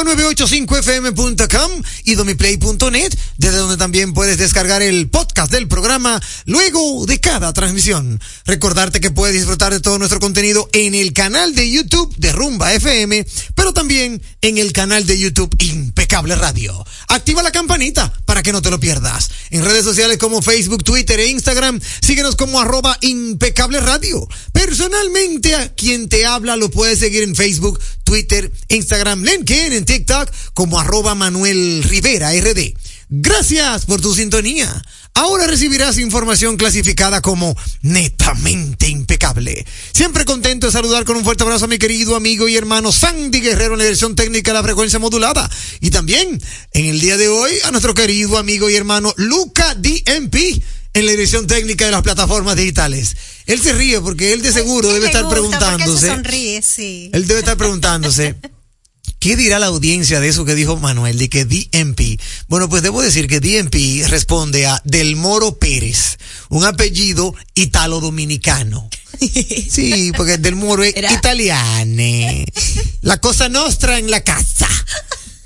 rumba985fm.com y domiplay.net, desde donde también puedes descargar el podcast del programa luego de cada transmisión. Recordarte que puedes disfrutar de todo nuestro contenido en el canal de YouTube de Rumba FM, pero también en el canal de YouTube Impecable Radio. Activa la campanita para que no te lo pierdas. En redes sociales como Facebook, Twitter e Instagram, síguenos como arroba impecable radio. Personalmente, a quien te habla lo puedes seguir en Facebook, Twitter, Instagram, LinkedIn, en TikTok como arroba Manuel Rivera RD. Gracias por tu sintonía. Ahora recibirás información clasificada como netamente impecable. Siempre contento de saludar con un fuerte abrazo a mi querido amigo y hermano Sandy Guerrero en la dirección técnica de la frecuencia modulada. Y también en el día de hoy a nuestro querido amigo y hermano Luca DMP en la dirección técnica de las plataformas digitales. Él se ríe porque él de seguro Sí, debe estar gusta, preguntándose. se sonríe, sí. Él debe estar preguntándose. ¿Qué dirá la audiencia de eso que dijo Manuel, de que DMP? Bueno, pues debo decir que DMP responde a Del Moro Pérez, un apellido italo-dominicano. Sí, porque Del Moro es Era- italiano. La cosa nostra en la casa.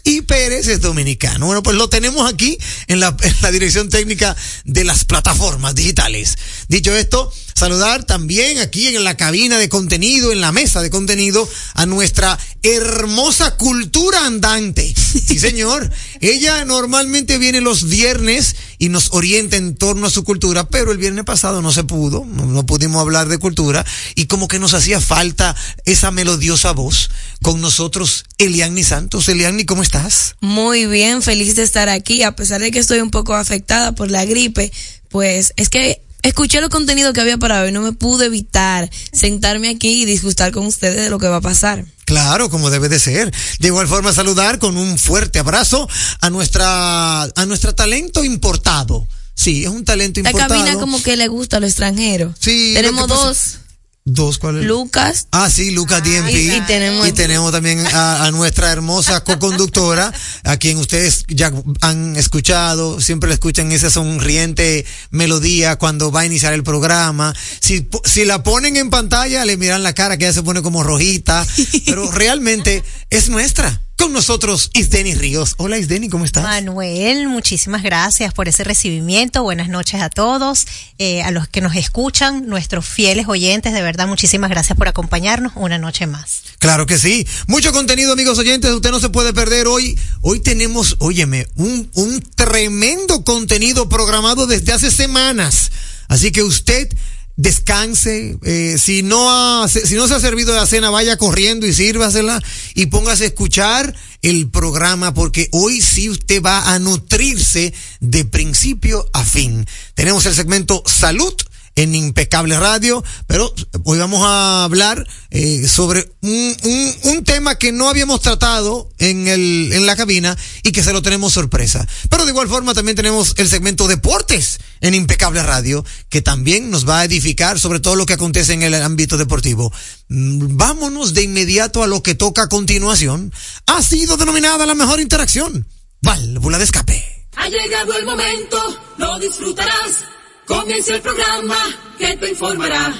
Y Pérez es dominicano. Bueno, pues lo tenemos aquí en la, en la dirección técnica de las plataformas digitales. Dicho esto, saludar también aquí en la cabina de contenido, en la mesa de contenido, a nuestra hermosa cultura andante. Sí, señor. Ella normalmente viene los viernes y nos orienta en torno a su cultura, pero el viernes pasado no se pudo, no, no pudimos hablar de cultura y como que nos hacía falta esa melodiosa voz con nosotros, Eliani Santos. Eliani, ¿cómo estás? Muy bien, feliz de estar aquí, a pesar de que estoy un poco afectada por la gripe, pues es que escuché los contenidos que había para hoy, no me pude evitar sentarme aquí y disgustar con ustedes de lo que va a pasar. Claro, como debe de ser. De igual forma saludar con un fuerte abrazo a nuestra a nuestra talento importado. Sí, es un talento La importado. cabina como que le gusta a los extranjeros. Sí, Tenemos dos, Dos, ¿cuál es? Lucas. Ah, sí, Lucas DMP. y tenemos- Y tenemos también a, a nuestra hermosa co-conductora, a quien ustedes ya han escuchado, siempre le escuchan esa sonriente melodía cuando va a iniciar el programa. Si, si la ponen en pantalla, le miran la cara que ya se pone como rojita, pero realmente es nuestra. Con nosotros, Isdeni Ríos. Hola, Isdeni, ¿cómo estás? Manuel, muchísimas gracias por ese recibimiento. Buenas noches a todos, eh, a los que nos escuchan, nuestros fieles oyentes. De verdad, muchísimas gracias por acompañarnos una noche más. Claro que sí. Mucho contenido, amigos oyentes. Usted no se puede perder hoy. Hoy tenemos, óyeme, un, un tremendo contenido programado desde hace semanas. Así que usted descanse. eh, si no ha, si no se ha servido la cena, vaya corriendo y sírvasela y póngase a escuchar el programa porque hoy sí usted va a nutrirse de principio a fin. Tenemos el segmento salud en Impecable Radio, pero hoy vamos a hablar eh, sobre un, un, un tema que no habíamos tratado en, el, en la cabina y que se lo tenemos sorpresa. Pero de igual forma también tenemos el segmento deportes en Impecable Radio, que también nos va a edificar sobre todo lo que acontece en el ámbito deportivo. Mm, Vámonos de inmediato a lo que toca a continuación. Ha sido denominada la mejor interacción. Válvula de escape. Ha llegado el momento, lo disfrutarás. Comienza el programa que te informará.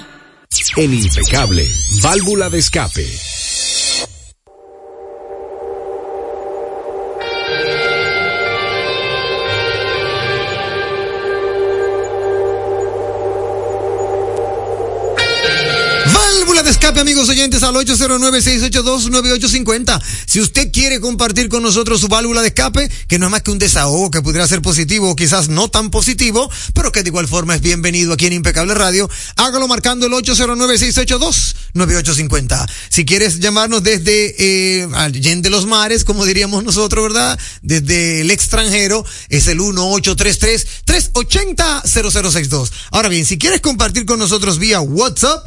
En Impecable, válvula de escape. De escape, amigos oyentes, al 809-682-9850. Si usted quiere compartir con nosotros su válvula de escape, que no es más que un desahogo que pudiera ser positivo o quizás no tan positivo, pero que de igual forma es bienvenido aquí en Impecable Radio, hágalo marcando el 809-682-9850. Si quieres llamarnos desde eh, Allende los Mares, como diríamos nosotros, ¿verdad? Desde el extranjero, es el 1833-380-0062. Ahora bien, si quieres compartir con nosotros vía WhatsApp,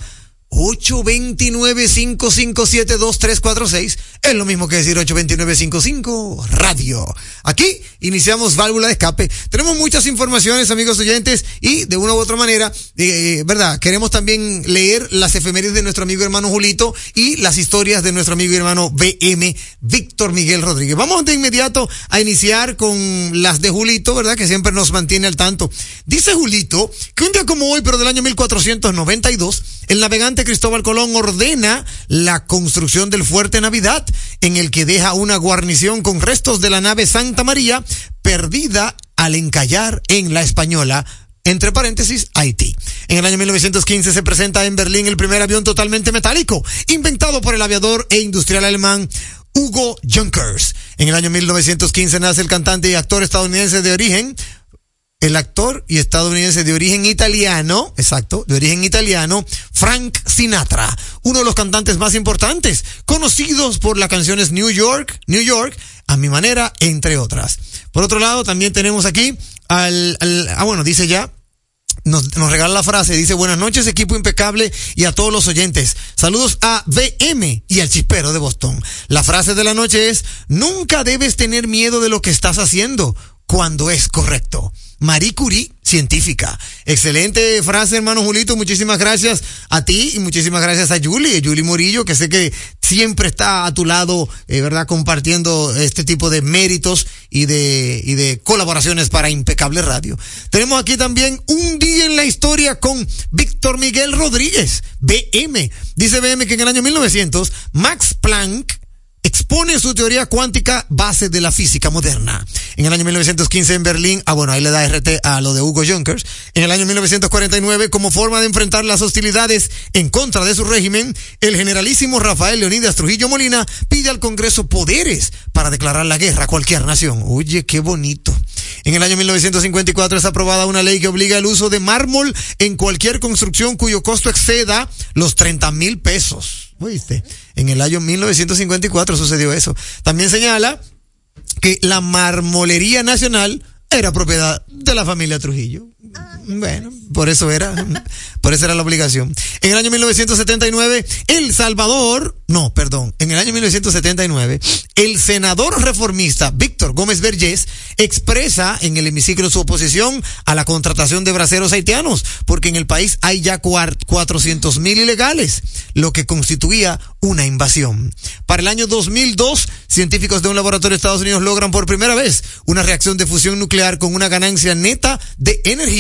829-557-2346. Es lo mismo que decir 829-55 radio. Aquí iniciamos válvula de escape. Tenemos muchas informaciones, amigos oyentes, y de una u otra manera, eh, ¿verdad? Queremos también leer las efemérides de nuestro amigo hermano Julito y las historias de nuestro amigo hermano BM, Víctor Miguel Rodríguez. Vamos de inmediato a iniciar con las de Julito, ¿verdad? Que siempre nos mantiene al tanto. Dice Julito que un día como hoy, pero del año 1492, el navegante Cristóbal Colón ordena la construcción del fuerte Navidad, en el que deja una guarnición con restos de la nave Santa María, perdida al encallar en la española entre paréntesis, Haití. En el año 1915 se presenta en Berlín el primer avión totalmente metálico, inventado por el aviador e industrial alemán Hugo Junkers. En el año 1915 nace el cantante y actor estadounidense de origen, el actor y estadounidense de origen italiano, exacto, de origen italiano, Frank Sinatra, uno de los cantantes más importantes, conocidos por las canciones New York, New York, a mi manera, entre otras. Por otro lado, también tenemos aquí al, al ah bueno, dice ya, nos, nos, regala la frase, dice buenas noches equipo impecable y a todos los oyentes. Saludos a BM y al chispero de Boston. La frase de la noche es, nunca debes tener miedo de lo que estás haciendo cuando es correcto. Marie Curie, científica. Excelente frase, hermano Julito. Muchísimas gracias a ti y muchísimas gracias a Julie, Julie Morillo, que sé que siempre está a tu lado, eh, ¿verdad? Compartiendo este tipo de méritos y de, y de colaboraciones para Impecable Radio. Tenemos aquí también un día en la historia con Víctor Miguel Rodríguez, BM. Dice BM que en el año 1900, Max Planck, expone su teoría cuántica base de la física moderna. En el año 1915 en Berlín, ah bueno, ahí le da RT a lo de Hugo Junkers. En el año 1949, como forma de enfrentar las hostilidades en contra de su régimen, el generalísimo Rafael Leonidas Trujillo Molina pide al Congreso poderes para declarar la guerra a cualquier nación. Oye, qué bonito. En el año 1954 es aprobada una ley que obliga el uso de mármol en cualquier construcción cuyo costo exceda los 30 mil pesos. ¿Oíste? En el año 1954 sucedió eso. También señala que la marmolería nacional era propiedad de la familia Trujillo. Bueno, por eso era, por eso era la obligación. En el año 1979, El Salvador, no, perdón, en el año 1979, el senador reformista Víctor Gómez Vergés expresa en el hemiciclo su oposición a la contratación de braceros haitianos, porque en el país hay ya 400 mil ilegales, lo que constituía una invasión. Para el año 2002, científicos de un laboratorio de Estados Unidos logran por primera vez una reacción de fusión nuclear con una ganancia neta de energía,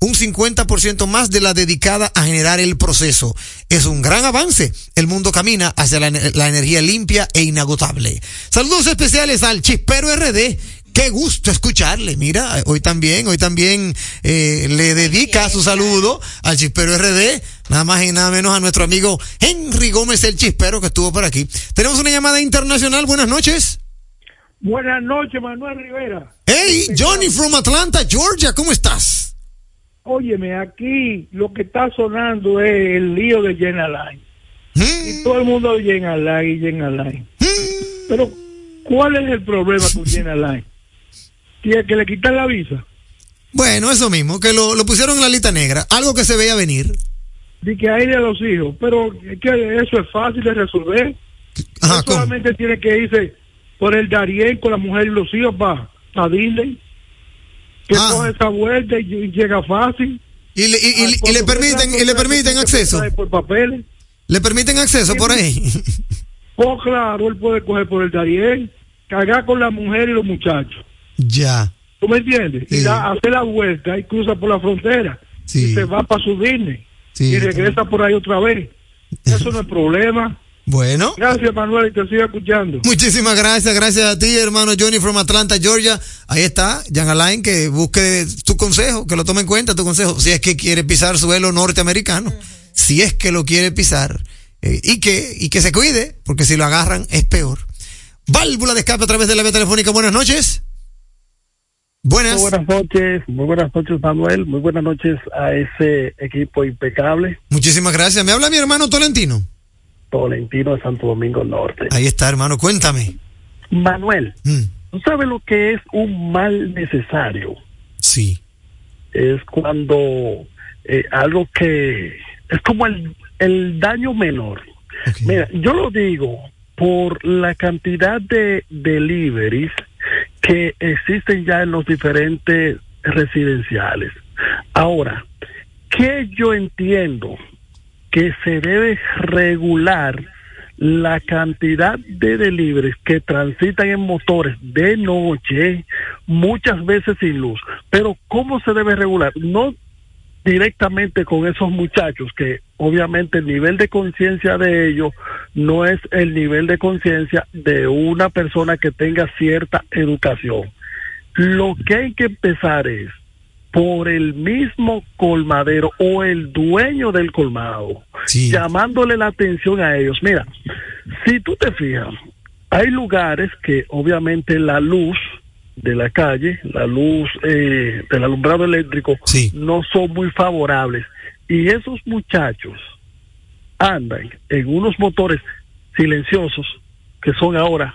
un 50% más de la dedicada a generar el proceso. Es un gran avance. El mundo camina hacia la, la energía limpia e inagotable. Saludos especiales al Chispero RD. Qué gusto escucharle. Mira, hoy también, hoy también eh, le dedica su saludo al Chispero RD, nada más y nada menos a nuestro amigo Henry Gómez el Chispero que estuvo por aquí. Tenemos una llamada internacional. Buenas noches. Buenas noches, Manuel Rivera. Hey, Johnny from Atlanta, Georgia, ¿cómo estás? Óyeme, aquí lo que está sonando es el lío de Jen Alain. Y todo el mundo de Jen Alain y Jen Alain. Pero, ¿cuál es el problema con Jen Alain? ¿Tiene que le quitan la visa? Bueno, eso mismo, que lo, lo pusieron en la lista negra, algo que se veía venir. De que hay de los hijos. Pero es que eso es fácil de resolver. Ajá, solamente tiene que irse por el Darien con la mujer y los hijos para pa Disney. Que Ah. coge esa vuelta y, llega fácil. Y le, y- y- y le permiten, y le permiten acceso. Por papeles. Le permiten acceso por ahí. Pues claro, él puede coger por el Darien, cargar con la mujer y los muchachos. ya. ¿Tú me entiendes? Sí. Y da, hace la vuelta y cruza por la frontera. Sí. Y se va para su Disney. Sí, y regresa por ahí otra vez. Eso no es problema. Bueno. Gracias, Manuel, y te sigo escuchando. Muchísimas gracias, gracias a ti, hermano Johnny from Atlanta, Georgia. Ahí está, Jan Alain, que busque tu consejo, que lo tome en cuenta tu consejo, si es que quiere pisar suelo norteamericano, si es que lo quiere pisar, eh, y que, y que se cuide, porque si lo agarran es peor. Válvula de escape a través de la vía telefónica, buenas noches. Buenas. Muy buenas noches, muy buenas noches Manuel, muy buenas noches a ese equipo impecable, Muchísimas gracias. Me habla mi hermano Tolentino. Tolentino de Santo Domingo Norte. Ahí está, hermano, cuéntame. Manuel, Mm, ¿tú sabes lo que es un mal necesario? sí. Es cuando eh, algo que es como el, el daño menor. Mira, yo lo digo por la cantidad de deliveries que existen ya en los diferentes residenciales. Ahora, que yo entiendo que se debe regular la cantidad de deliveries que transitan en motores de noche, muchas veces sin luz. Pero ¿cómo se debe regular? No directamente con esos muchachos que obviamente el nivel de conciencia de ellos no es el nivel de conciencia de una persona que tenga cierta educación. Lo que hay que empezar es por el mismo colmadero o el dueño del colmado, Sí. llamándole la atención a ellos. Mira, si tú te fijas, hay lugares que obviamente la luz de la calle, la luz eh, del alumbrado eléctrico, Sí. no son muy favorables. Y esos muchachos andan en unos motores silenciosos que son ahora,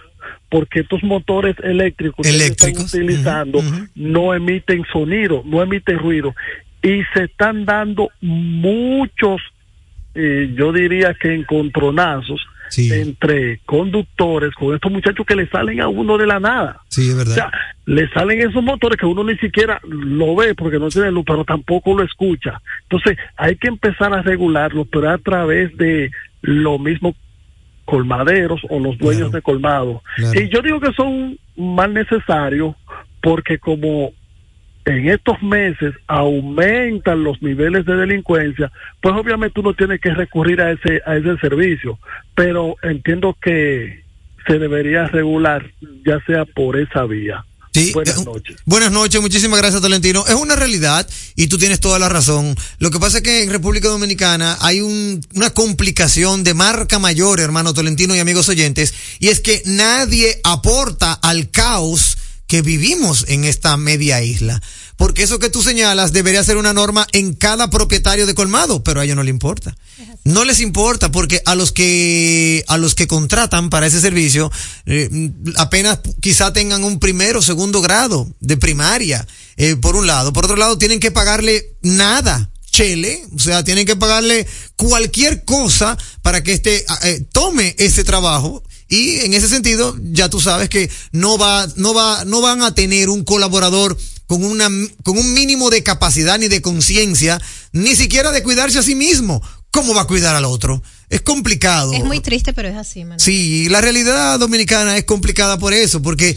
porque estos motores eléctricos que Eléctricos, están utilizando no emiten sonido, no emiten ruido. Y se están dando muchos, eh, yo diría que encontronazos Sí. entre conductores con estos muchachos que le salen a uno de la nada. Sí, es O verdad. sea, le salen esos motores que uno ni siquiera lo ve porque no tiene luz, pero tampoco lo escucha. Entonces, hay que empezar a regularlo, pero a través de lo mismo colmaderos o los dueños Claro. de colmado. Claro. Y yo digo que son mal necesarios porque como en estos meses aumentan los niveles de delincuencia, pues obviamente uno tiene que recurrir a ese a ese servicio, pero entiendo que se debería regular ya sea por esa vía. Sí, Buenas eh, noches. Buenas noches, muchísimas gracias, Tolentino. Es una realidad y tú tienes toda la razón. Lo que pasa es que en República Dominicana hay un- una complicación de marca mayor, hermano Tolentino y amigos oyentes, y es que nadie aporta al caos que vivimos en esta media isla. Porque eso que tú señalas debería ser una norma en cada propietario de colmado, pero a ellos no le importa. No les importa porque a los que a los que contratan para ese servicio eh, apenas quizá tengan un primero o segundo grado de primaria, eh, por un lado. Por otro lado, tienen que pagarle nada chele, o sea, tienen que pagarle cualquier cosa para que este eh, tome ese trabajo y en ese sentido ya tú sabes que no va no va no van a tener un colaborador con una con un mínimo de capacidad ni de conciencia, ni siquiera de cuidarse a sí mismo. ¿Cómo va a cuidar al otro? Es complicado. Es muy triste, pero es así, Manuel. Sí, la realidad dominicana es complicada por eso, porque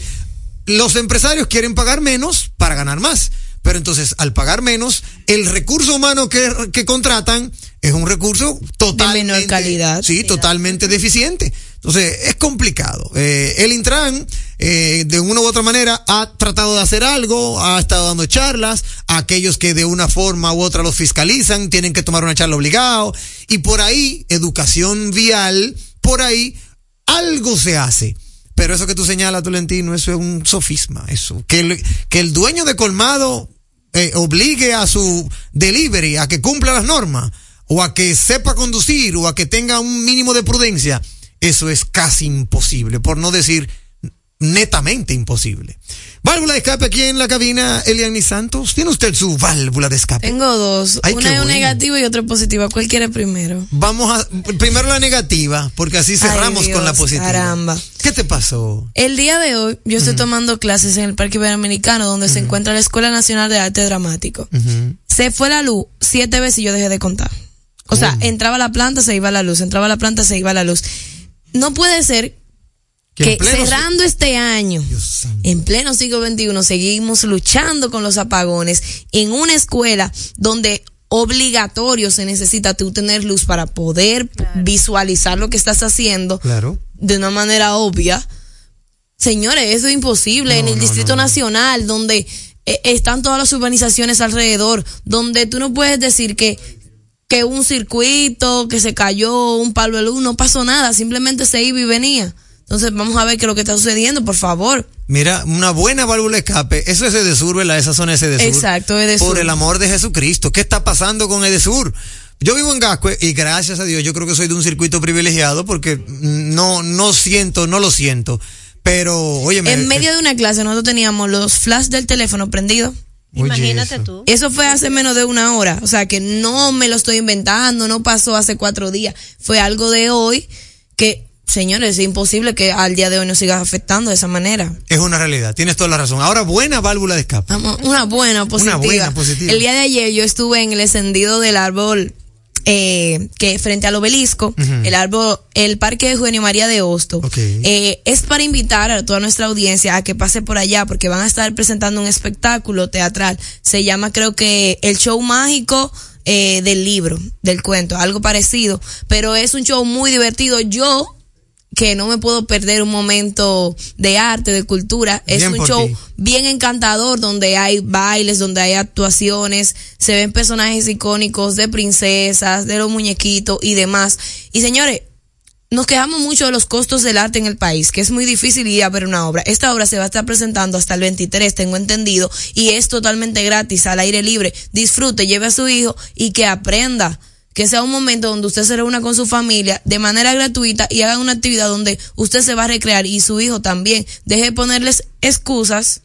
los empresarios quieren pagar menos para ganar más. Pero entonces, al pagar menos, el recurso humano que, que contratan es un recurso totalmente. De menor calidad. Sí, totalmente deficiente. Entonces, es complicado. Eh, el Intran, eh, de una u otra manera, ha tratado de hacer algo, ha estado dando charlas a aquellos que de una forma u otra los fiscalizan, tienen que tomar una charla obligado. Y por ahí, educación vial, por ahí, algo se hace. Pero eso que tú señalas, Tolentino, eso es un sofisma, eso. Que el, que el dueño de colmado eh, obligue a su delivery a que cumpla las normas, o a que sepa conducir, o a que tenga un mínimo de prudencia, eso es casi imposible, por no decir netamente imposible. Válvula de escape aquí en la cabina, Eliani Santos. ¿Tiene usted su válvula de escape? Tengo dos. Ay, una es bueno. negativa y otra positiva. ¿Cuál quiere primero? Vamos a, primero la negativa, porque así cerramos Ay, con la positiva. caramba. ¿Qué te pasó? El día de hoy yo estoy tomando clases en el Parque Iberoamericano donde se encuentra la Escuela Nacional de Arte Dramático. Se fue la luz siete veces y yo dejé de contar. O sea, entraba la planta, se iba la luz, entraba la planta, se iba la luz. No puede ser Que cerrando este año, Dios en pleno siglo XXI, seguimos luchando con los apagones en una escuela donde obligatorio se necesita tú tener luz para poder visualizar lo que estás haciendo Claro. de una manera obvia. Señores, eso es imposible. No, en el no, Distrito no. Nacional, donde eh, están todas las urbanizaciones alrededor, donde tú no puedes decir que, que un circuito, que se cayó un palo de luz, no pasó nada, simplemente se iba y venía. Entonces vamos a ver qué es lo que está sucediendo, por favor. Mira, una buena válvula de escape, eso es Edesur, ¿verdad? Esa zona es Edesur. Exacto, Edesur. Por el amor de Jesucristo, ¿qué está pasando con Edesur? Yo vivo en Gascue y gracias a Dios yo creo que soy de un circuito privilegiado porque no, no siento, no lo siento. Pero, oye, En medio de una clase nosotros teníamos los flash del teléfono prendidos. Imagínate tú. Eso fue hace menos de una hora. O sea que no me lo estoy inventando, no pasó hace cuatro días. Fue algo de hoy que, señores, es imposible que al día de hoy nos siga afectando de esa manera. Es una realidad, tienes toda la razón. Ahora, buena válvula de escape. Una buena positiva. buena positiva. El día de ayer yo estuve en el encendido del árbol eh, que frente al obelisco, el árbol, el parque de Eugenio María de Hosto. Ok. Eh, es para invitar a toda nuestra audiencia a que pase por allá porque van a estar presentando un espectáculo teatral. Se llama creo que el show mágico eh, del libro, del cuento, algo parecido. Pero es un show muy divertido. Yo que no me puedo perder un momento de arte, de cultura. Es un show ti. bien encantador donde hay bailes, donde hay actuaciones, se ven personajes icónicos de princesas, de los muñequitos y demás. Y señores, nos quejamos mucho de los costos del arte en el país, que es muy difícil ir a ver una obra. Esta obra se va a estar presentando hasta el 23, tengo entendido, y es totalmente gratis, al aire libre. Disfrute, lleve a su hijo y que aprenda. Que sea un momento donde usted se reúna con su familia de manera gratuita y haga una actividad donde usted se va a recrear y su hijo también. Deje de ponerles excusas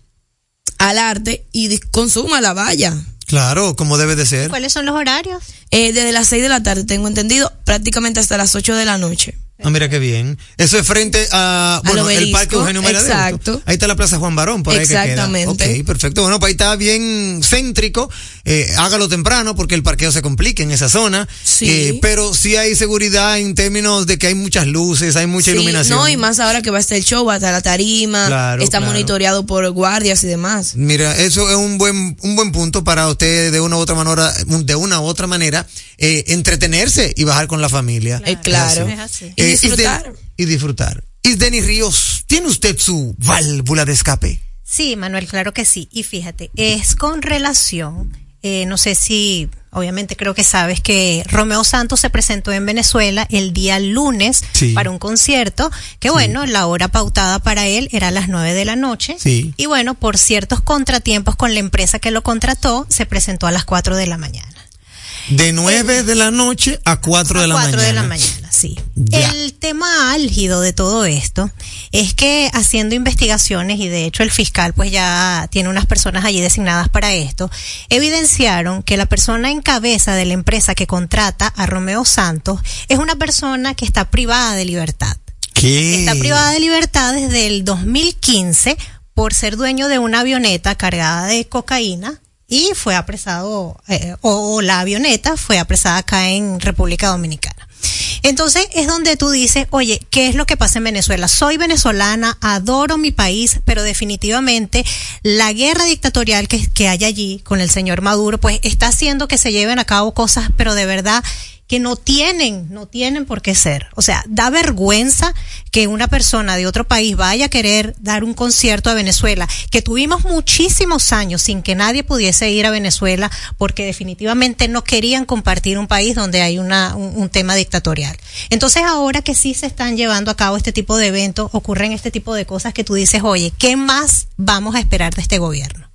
al arte y consuma la valla. Claro, como debe de ser. ¿Cuáles son los horarios? Eh, desde las 6 de la tarde, tengo entendido, prácticamente hasta las 8 de la noche. Ah, mira qué bien. Eso es frente a, Al bueno, el Parque Eugenio María exacto. Ahí está la Plaza Juan Barón, por ahí que queda. Exactamente. Ok, perfecto. Bueno, pues ahí está bien céntrico. Eh, hágalo temprano porque el parqueo se complica en esa zona. Sí. Eh, pero sí hay seguridad en términos de que hay muchas luces, hay mucha Sí, iluminación. No, y más ahora que va a estar el show, va a estar la tarima, Claro, está claro. monitoreado por guardias y demás. Mira, eso es un buen, un buen punto para usted de una u otra manera, de una u otra manera, eh, entretenerse y bajar con la familia. Eh, claro. Es así. Y disfrutar. Y disfrutar. Isdeni Ríos, ¿tiene usted su válvula de escape? Sí, Manuel, claro que sí. Y fíjate, es con relación Eh, no sé si, obviamente creo que sabes que Romeo Santos se presentó en Venezuela el día lunes Sí. para un concierto, que bueno, la hora pautada para él era a las nueve de la noche. Sí. Y bueno, por ciertos contratiempos con la empresa que lo contrató, se presentó a las cuatro de la mañana. De 9 de la noche a 4 de la Cuatro mañana. de la mañana, sí. Ya. El tema álgido de todo esto es que haciendo investigaciones y de hecho el fiscal pues ya tiene unas personas allí designadas para esto, evidenciaron que la persona en cabeza de la empresa que contrata a Romeo Santos es una persona que está privada de libertad. ¿Qué? Está privada de libertad desde el 2015 por ser dueño de una avioneta cargada de cocaína y fue apresado, eh, o, o la avioneta fue apresada acá en República Dominicana. Entonces es donde tú dices, oye, ¿qué es lo que pasa en Venezuela? Soy venezolana, adoro mi país, pero definitivamente la guerra dictatorial que, que hay allí con el señor Maduro, pues está haciendo que se lleven a cabo cosas, pero de verdad que no tienen, no tienen por qué ser. O sea, da vergüenza que una persona de otro país vaya a querer dar un concierto a Venezuela, que tuvimos muchísimos años sin que nadie pudiese ir a Venezuela porque definitivamente no querían compartir un país donde hay una, un, un tema dictatorial. Entonces ahora que sí se están llevando a cabo este tipo de eventos, ocurren este tipo de cosas que tú dices, oye, ¿qué más vamos a esperar de este gobierno?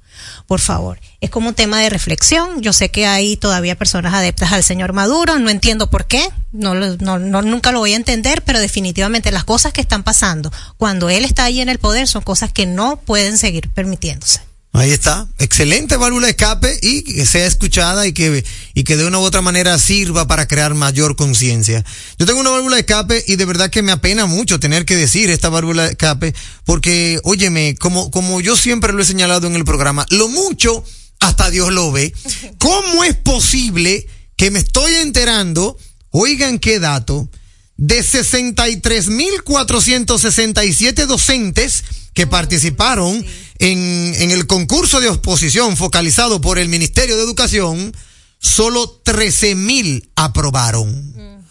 por favor. Es como un tema de reflexión. Yo sé que hay todavía personas adeptas al señor Maduro, no entiendo por qué, no, no, no- nunca lo voy a entender, pero definitivamente las cosas que están pasando cuando él está ahí en el poder son cosas que no pueden seguir permitiéndose. Ahí está. Excelente válvula de escape y que sea escuchada y que, y que de una u otra manera sirva para crear mayor conciencia. Yo tengo una válvula de escape y de verdad que me apena mucho tener que decir esta válvula de escape porque, óyeme, como, como yo siempre lo he señalado en el programa, lo mucho hasta Dios lo ve. ¿Cómo es posible que me estoy enterando, oigan qué dato, de 63.467 docentes que participaron en, en el concurso de oposición focalizado por el Ministerio de Educación, solo 13.000 aprobaron.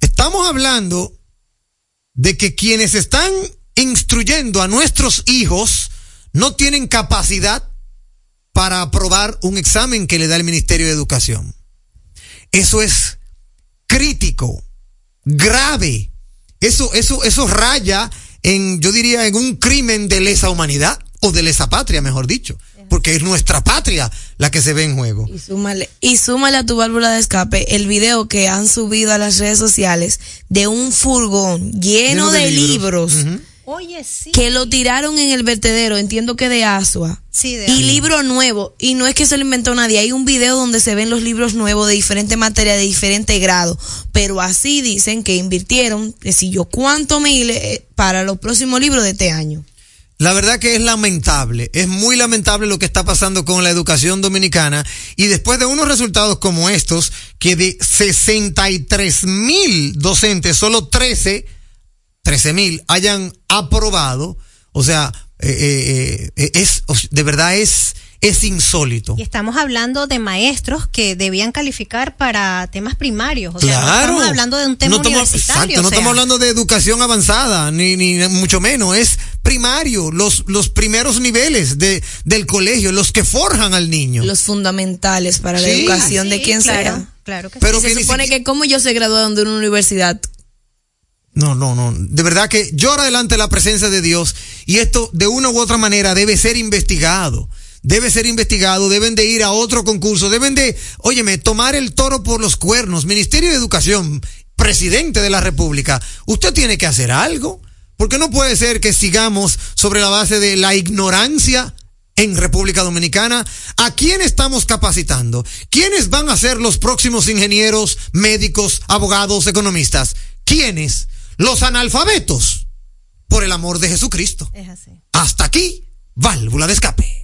Estamos hablando de que quienes están instruyendo a nuestros hijos no tienen capacidad para aprobar un examen que le da el Ministerio de Educación. Eso es crítico, grave. Eso, eso, eso raya en, yo diría, en un crimen de lesa humanidad o de lesa patria, mejor dicho, porque es nuestra patria la que se ve en juego. Y súmale, y súmale a tu válvula de escape el video que han subido a las redes sociales de un furgón lleno, de, libros. Oye, sí. que lo tiraron en el vertedero, entiendo que de Asua. Sí, de y libro nuevo. Y no es que se lo inventó nadie. Hay un video donde se ven los libros nuevos de diferente materia, de diferente grado. Pero así dicen que invirtieron, que si yo cuánto miles eh, para los próximos libros de este año. La verdad que es lamentable, es muy lamentable lo que está pasando con la educación dominicana y después de unos resultados como estos, que de 63 mil docentes, solo 13, 13 mil hayan aprobado, o sea, eh, eh, eh, es, de verdad es, es insólito. Y estamos hablando de maestros que debían calificar para temas primarios. O sea, no Claro. estamos hablando de un tema No estamos- universitario. Exacto, no o sea. estamos hablando de educación avanzada, ni, ni mucho menos. Es primario, los, los primeros niveles de, del colegio, los que forjan al niño. Los fundamentales para la Sí. educación de Sí, quien claro, sea. Claro que Pero que se supone que como yo se graduaron de una universidad, No, no, no. De verdad que llora delante la presencia de Dios y esto de una u otra manera debe ser investigado. Debe ser investigado, deben de ir a otro concurso, deben de, óyeme, tomar el toro por los cuernos. Ministerio de Educación, presidente de la República, usted tiene que hacer algo. Porque no puede ser que sigamos sobre la base de la ignorancia en República Dominicana. ¿A quién estamos capacitando? ¿Quiénes van a ser los próximos ingenieros, médicos, abogados, economistas? ¿Quiénes? Los analfabetos. Por el amor de Jesucristo. Es así. Hasta aquí, válvula de escape.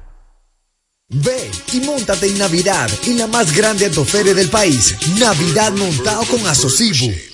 Ve y montate en Navidad en la más grande autoferia del país, Navidad montado con Asocibu,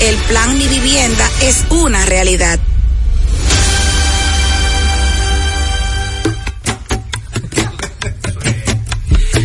El plan Mi Vivienda es una realidad.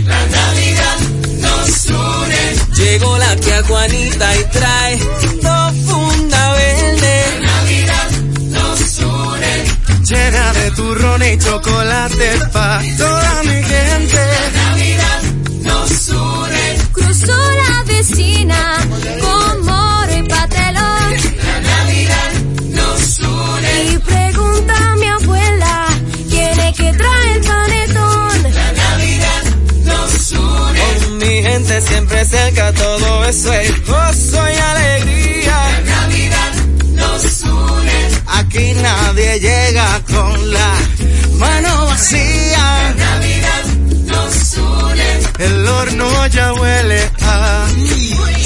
La Navidad nos une. Llegó la tía Juanita y trae dos funda verde. La Navidad nos une. Llena de turrón y chocolate pa' toda mi gente. La Navidad nos une. Cruzó la vecina con moro y patelón. La Navidad nos une. Y pregunta a mi abuela quién es que trae el panetón. La Navidad nos une. Con mi gente siempre cerca, todo eso es gozo y alegría. La Navidad nos une. Aquí nadie llega con la mano vacía. La Navidad. El horno ya huele a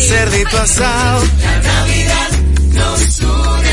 cerdito asado. La Navidad nos une.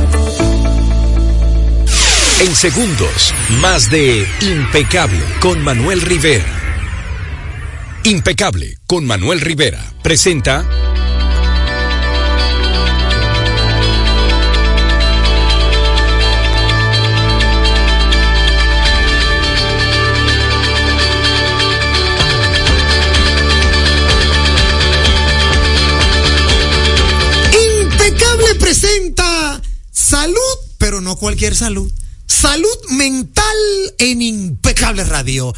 En segundos, más de Impecable con Manuel Rivera. Impecable con Manuel Rivera presenta Impecable presenta salud, pero no cualquier salud. Salud mental en Impecable Radio.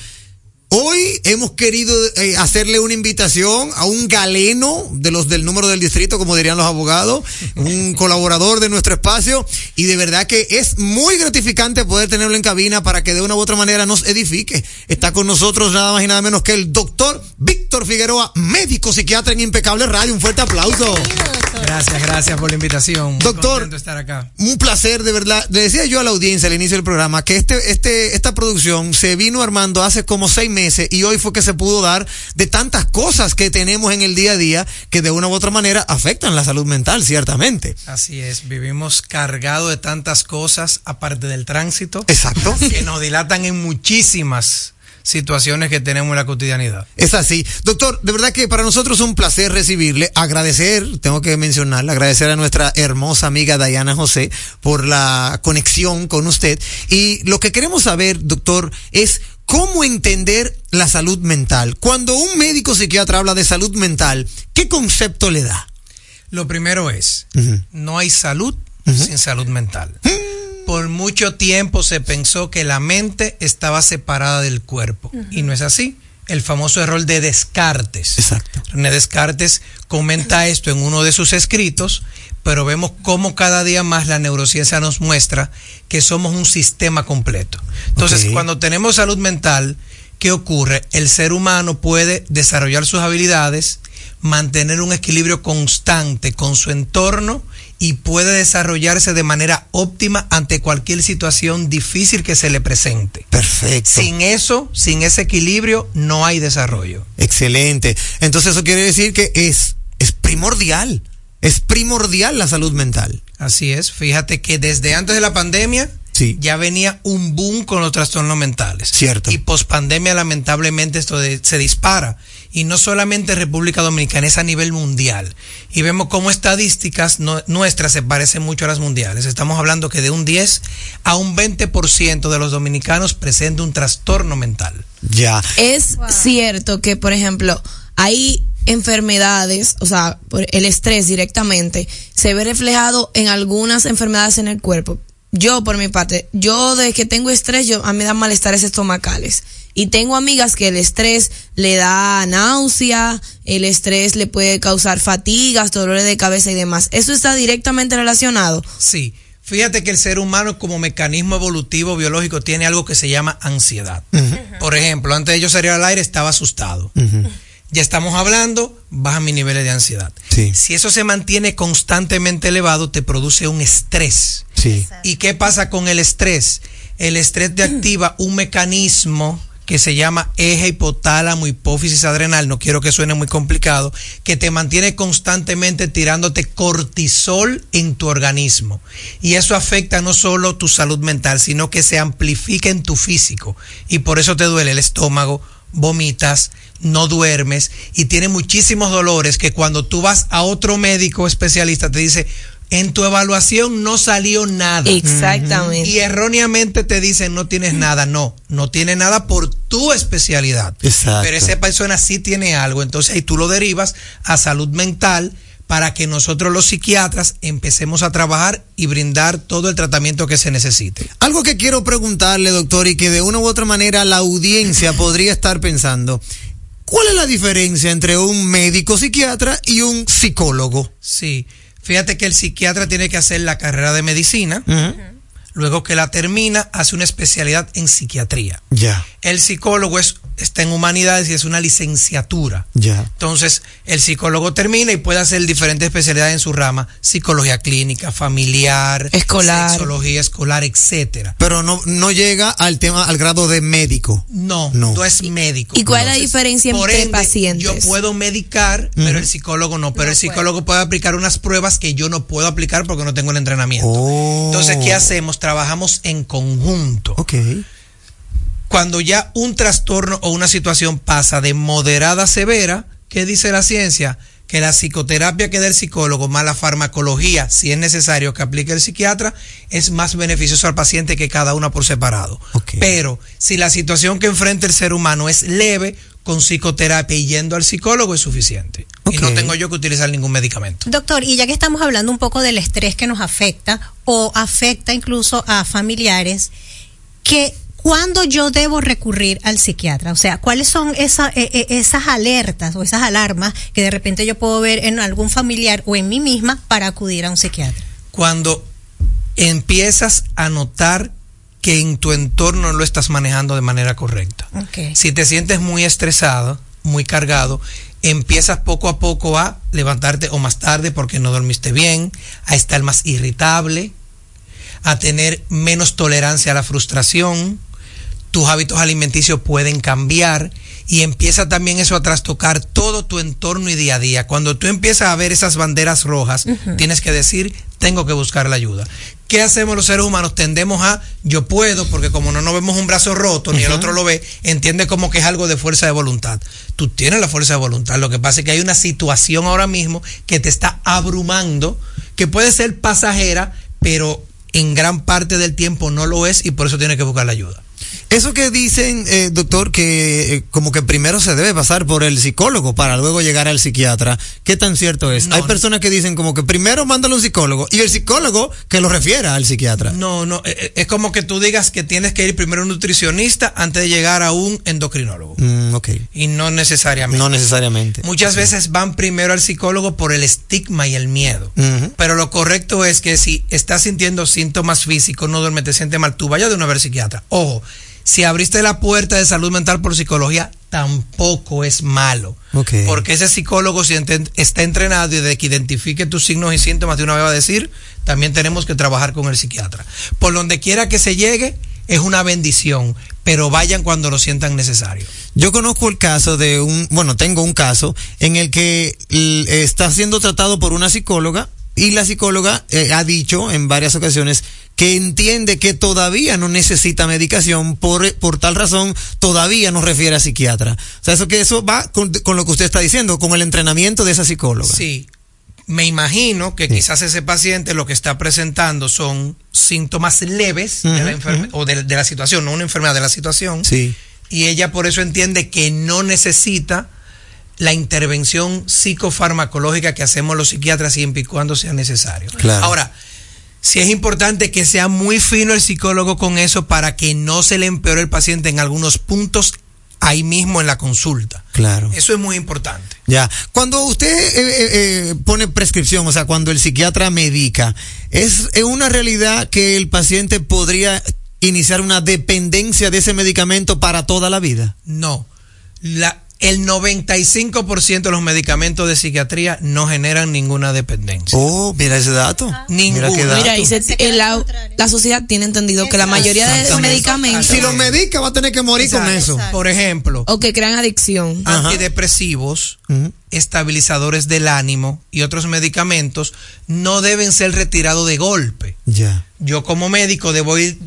Hoy hemos querido eh, hacerle una invitación a un galeno de los del número del distrito, como dirían los abogados, un colaborador de nuestro espacio, y de verdad que es muy gratificante poder tenerlo en cabina para que de una u otra manera nos edifique. Está con nosotros nada más y nada menos que el doctor Víctor Figueroa, médico psiquiatra en Impecable Radio. Un fuerte aplauso. Gracias, gracias por la invitación. Muy Doctor, contento de estar acá. Un placer, de verdad. Le decía yo a la audiencia al inicio del programa que este, este, esta producción se vino armando hace como seis meses y hoy fue que se pudo dar de tantas cosas que tenemos en el día a día que de una u otra manera afectan la salud mental, ciertamente. Así es, vivimos cargados de tantas cosas aparte del tránsito. Exacto. Que nos dilatan en muchísimas situaciones que tenemos en la cotidianidad. Es así. Doctor, de verdad que para nosotros es un placer recibirle, agradecer, tengo que mencionarle, agradecer a nuestra hermosa amiga Dayana José por la conexión con usted. Y lo que queremos saber, doctor, es cómo entender la salud mental. Cuando un médico psiquiatra habla de salud mental, ¿qué concepto le da? Lo primero es, no hay salud sin salud mental. Por mucho tiempo se pensó que la mente estaba separada del cuerpo y no es así. El famoso error de Descartes. Exacto. René Descartes comenta esto en uno de sus escritos, pero vemos cómo cada día más la neurociencia nos muestra que somos un sistema completo. Entonces, cuando tenemos salud mental, ¿qué ocurre? El ser humano puede desarrollar sus habilidades, mantener un equilibrio constante con su entorno y puede desarrollarse de manera óptima ante cualquier situación difícil que se le presente. Perfecto. Sin eso, sin ese equilibrio, no hay desarrollo. Excelente. Entonces eso quiere decir que es, es primordial. Es primordial la salud mental. Así es. Fíjate que desde antes de la pandemia Sí. ya venía un boom con los trastornos mentales. Cierto. Y pospandemia, lamentablemente, esto de- se dispara. Y no solamente en República Dominicana, es a nivel mundial. Y vemos cómo estadísticas no- nuestras se parecen mucho a las mundiales. Estamos hablando que de un 10 a un 20% de los dominicanos presenta un trastorno mental. Ya. Es cierto que, por ejemplo, hay enfermedades, o sea, por el estrés directamente, se ve reflejado en algunas enfermedades en el cuerpo. Yo, por mi parte, yo desde que tengo estrés, yo, a mí me dan malestares estomacales. Y tengo amigas que el estrés le da náusea, el estrés le puede causar fatigas, dolores de cabeza y demás. ¿Eso está directamente relacionado? Sí. Fíjate que el ser humano como mecanismo evolutivo biológico tiene algo que se llama ansiedad. Por ejemplo, antes de yo salir al aire estaba asustado. Ya estamos hablando, baja mi niveles de ansiedad. Sí. Si eso se mantiene constantemente elevado, te produce un estrés. Sí. ¿Y qué pasa con el estrés? El estrés te activa un mecanismo que se llama eje hipotálamo hipófisis adrenal, no quiero que suene muy complicado, que te mantiene constantemente tirándote cortisol en tu organismo. Y eso afecta no solo tu salud mental, sino que se amplifica en tu físico. Y por eso te duele el estómago, vomitas, no duermes y tienes muchísimos dolores que cuando tú vas a otro médico especialista te dice, En tu evaluación no salió nada. Exactamente. Y erróneamente te dicen no tienes nada. No, no tiene nada por tu especialidad. Exacto. Pero esa persona sí tiene algo. Entonces ahí tú lo derivas a salud mental para que nosotros los psiquiatras empecemos a trabajar y brindar todo el tratamiento que se necesite. Algo que quiero preguntarle, doctor, y que de una u otra manera la audiencia podría estar pensando. ¿Cuál es la diferencia entre un médico psiquiatra y un psicólogo? Sí, fíjate que el psiquiatra tiene que hacer la carrera de medicina, luego que la termina hace una especialidad en psiquiatría. Ya, El psicólogo es, está en humanidades y es una licenciatura. ya. Entonces, el psicólogo termina y puede hacer diferentes especialidades en su rama, psicología clínica, familiar, Escolar. sexología escolar, etcétera. Pero no, no llega al tema, al grado de médico. No, No. no, es médico. ¿Y cuál es la diferencia por entre ende, pacientes? Yo puedo medicar, pero el psicólogo no. Pero el psicólogo puede aplicar unas pruebas que yo no puedo aplicar porque no tengo el entrenamiento. Oh. Entonces, ¿qué hacemos? Trabajamos en conjunto. Ok. Cuando ya un trastorno o una situación pasa de moderada a severa, ¿qué dice la ciencia? Que la psicoterapia que da el psicólogo, más la farmacología, si es necesario que aplique el psiquiatra, es más beneficioso al paciente que cada una por separado. Pero si la situación que enfrenta el ser humano es leve, con psicoterapia y yendo al psicólogo es suficiente. Y no tengo yo que utilizar ningún medicamento. Doctor, y ya que estamos hablando un poco del estrés que nos afecta o afecta incluso a familiares, que ¿cuándo yo debo recurrir al psiquiatra? O sea, ¿cuáles son esa- eh, eh, esas alertas o esas alarmas que de repente yo puedo ver en algún familiar o en mí misma para acudir a un psiquiatra? Cuando empiezas a notar que en tu entorno no lo estás manejando de manera correcta. Si te sientes muy estresado, muy cargado, empiezas poco a poco a levantarte o más tarde porque no dormiste bien, a estar más irritable, a tener menos tolerancia a la frustración, tus hábitos alimenticios pueden cambiar y empieza también eso a trastocar todo tu entorno y día a día. Cuando tú empiezas a ver esas banderas rojas, tienes que decir, tengo que buscar la ayuda. ¿Qué hacemos los seres humanos? Tendemos a, yo puedo, porque como no nos vemos un brazo roto, ni el otro lo ve, entiende como que es algo de fuerza de voluntad. Tú tienes la fuerza de voluntad, lo que pasa es que hay una situación ahora mismo que te está abrumando, que puede ser pasajera, pero en gran parte del tiempo no lo es y por eso tienes que buscar la ayuda. Eso que dicen, eh, doctor, que eh, como que primero se debe pasar por el psicólogo para luego llegar al psiquiatra, ¿qué tan cierto es? Hay personas que dicen como que primero mándalo a un psicólogo y el psicólogo que lo refiera al psiquiatra. No, no, eh, eh, es como que tú digas que tienes que ir primero a un nutricionista antes de llegar a un endocrinólogo. Mm, ok. Y no necesariamente. No necesariamente. Muchas veces van primero al psicólogo por el estigma y el miedo. Pero lo correcto es que si estás sintiendo síntomas físicos, no duermes, te sientes mal, tú vayas de una vez al psiquiatra. Ojo, si abriste la puerta de salud mental por psicología, tampoco es malo. Porque ese psicólogo si está entrenado y de que identifique tus signos y síntomas de una vez va a decir, también tenemos que trabajar con el psiquiatra. Por donde quiera que se llegue, es una bendición, pero vayan cuando lo sientan necesario. Yo conozco el caso de un, bueno, tengo un caso en el que está siendo tratado por una psicóloga y la psicóloga eh, ha dicho en varias ocasiones que entiende que todavía no necesita medicación, por, por tal razón todavía no refiere a psiquiatra. O sea, eso que eso va con, con lo que usted está diciendo, con el entrenamiento de esa psicóloga. Sí. Me imagino que quizás ese paciente lo que está presentando son síntomas leves de la enferme- o de, de la situación, no una enfermedad de la situación. Sí. Y ella por eso entiende que no necesita la intervención psicofarmacológica que hacemos los psiquiatras siempre y cuando sea necesario. Claro. Ahora, si es importante que sea muy fino el psicólogo con eso para que no se le empeore el paciente en algunos puntos ahí mismo en la consulta. Claro. Eso es muy importante. Ya. Cuando usted eh, eh, eh, pone prescripción, o sea, cuando el psiquiatra medica, ¿es, es una realidad que el paciente podría iniciar una dependencia de ese medicamento para toda la vida? No. La, el 95% de los medicamentos de psiquiatría no generan ninguna dependencia. Oh, mira ese dato. Ninguna. Mira qué dato. Mira, y se- el- la, la sociedad tiene entendido que la mayoría de los medicamentos Si lo medica, va a tener que morir con eso. Por ejemplo, o que crean adicción. antidepresivos, estabilizadores del ánimo y otros medicamentos no deben ser retirados de golpe. Ya. Yo como médico debo ir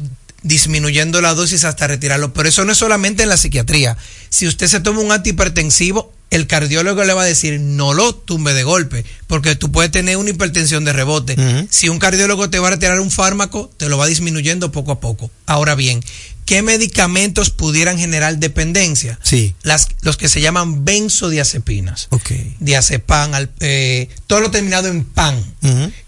disminuyendo la dosis hasta retirarlo, pero eso no es solamente en la psiquiatría. Si usted se toma un antihipertensivo, el cardiólogo le va a decir no lo tumbe de golpe, porque tú puedes tener una hipertensión de rebote. Si un cardiólogo te va a retirar un fármaco, te lo va disminuyendo poco a poco. Ahora bien, ¿qué medicamentos pudieran generar dependencia? Sí. Las, los que se llaman benzodiazepinas. Ok. Diazepam, al- eh, todo lo terminado en pan,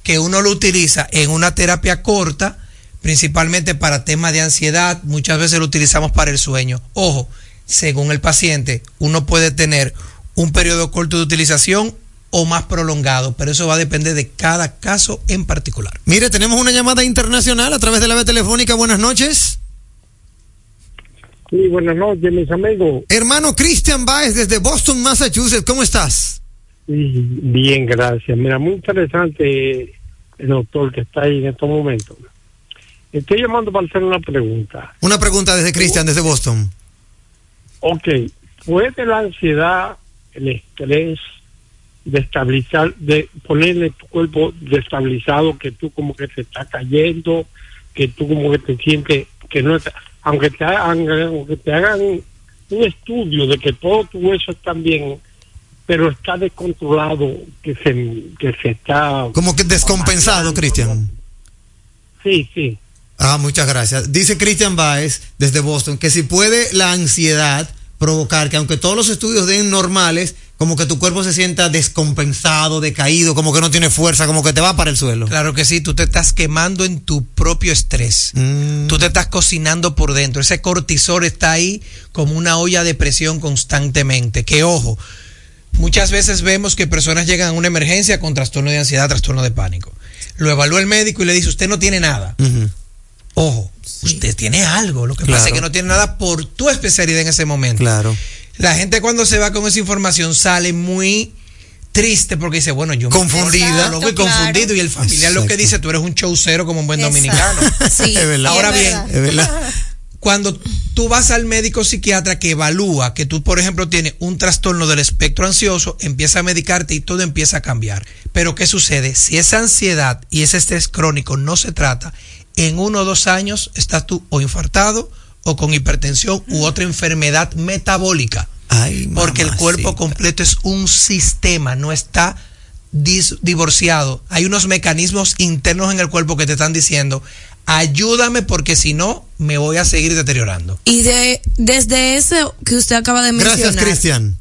que uno lo utiliza en una terapia corta, principalmente para temas de ansiedad, muchas veces lo utilizamos para el sueño. Ojo, según el paciente, uno puede tener un periodo corto de utilización o más prolongado, pero eso va a depender de cada caso en particular. Mire, tenemos una llamada internacional a través de la vía telefónica. Buenas noches. Sí, buenas noches, mis amigos. Hermano Christian Baez desde Boston, Massachusetts. ¿Cómo estás? Sí, bien, gracias. Mira, muy interesante el doctor que está ahí en estos momentos. Estoy llamando para hacer una pregunta. Una pregunta desde Christian, desde Boston. Ok, ¿puede la ansiedad, el estrés, destabilizar, de ponerle tu cuerpo destabilizado, que tú como que te está cayendo, que tú como que te sientes que no está, aunque te hagan, aunque te hagan un estudio de que todo tu hueso está bien, pero está descontrolado, que se, que se está... Como que descompensado, Christian. Sí, sí. Ah, muchas gracias. Dice Christian Baez desde Boston que si puede la ansiedad provocar que aunque todos los estudios den normales, como que tu cuerpo se sienta descompensado, decaído, como que no tiene fuerza, como que te va para el suelo. Claro que sí, tú te estás quemando en tu propio estrés. Tú te estás cocinando por dentro. Ese cortisol está ahí como una olla de presión constantemente. Que ojo, muchas veces vemos que personas llegan a una emergencia con trastorno de ansiedad, trastorno de pánico. Lo evalúa el médico y le dice, usted no tiene nada. Ojo, usted tiene algo. Lo que pasa es Claro. que no tiene nada por tu especialidad en ese momento. Claro. La gente cuando se va con esa información sale muy triste porque dice, bueno, yo me- Confundida. lo voy confundido y el familiar lo que dice, tú eres un showcero como un buen Exacto. dominicano. Sí, Es verdad. Ahora es bien, verdad. Es verdad. cuando tú vas al médico psiquiatra que evalúa que tú, por ejemplo, tienes un trastorno del espectro ansioso, empieza a medicarte y todo empieza a cambiar. Pero ¿qué sucede? Si esa ansiedad y ese estrés crónico no se trata, en uno o dos años estás tú o infartado o con hipertensión u otra enfermedad metabólica. Porque el cuerpo completo es un sistema, no está dis- divorciado. Hay unos mecanismos internos en el cuerpo que te están diciendo, ayúdame porque si no, me voy a seguir deteriorando. Y de, desde eso que usted acaba de mencionar. Gracias, Cristian.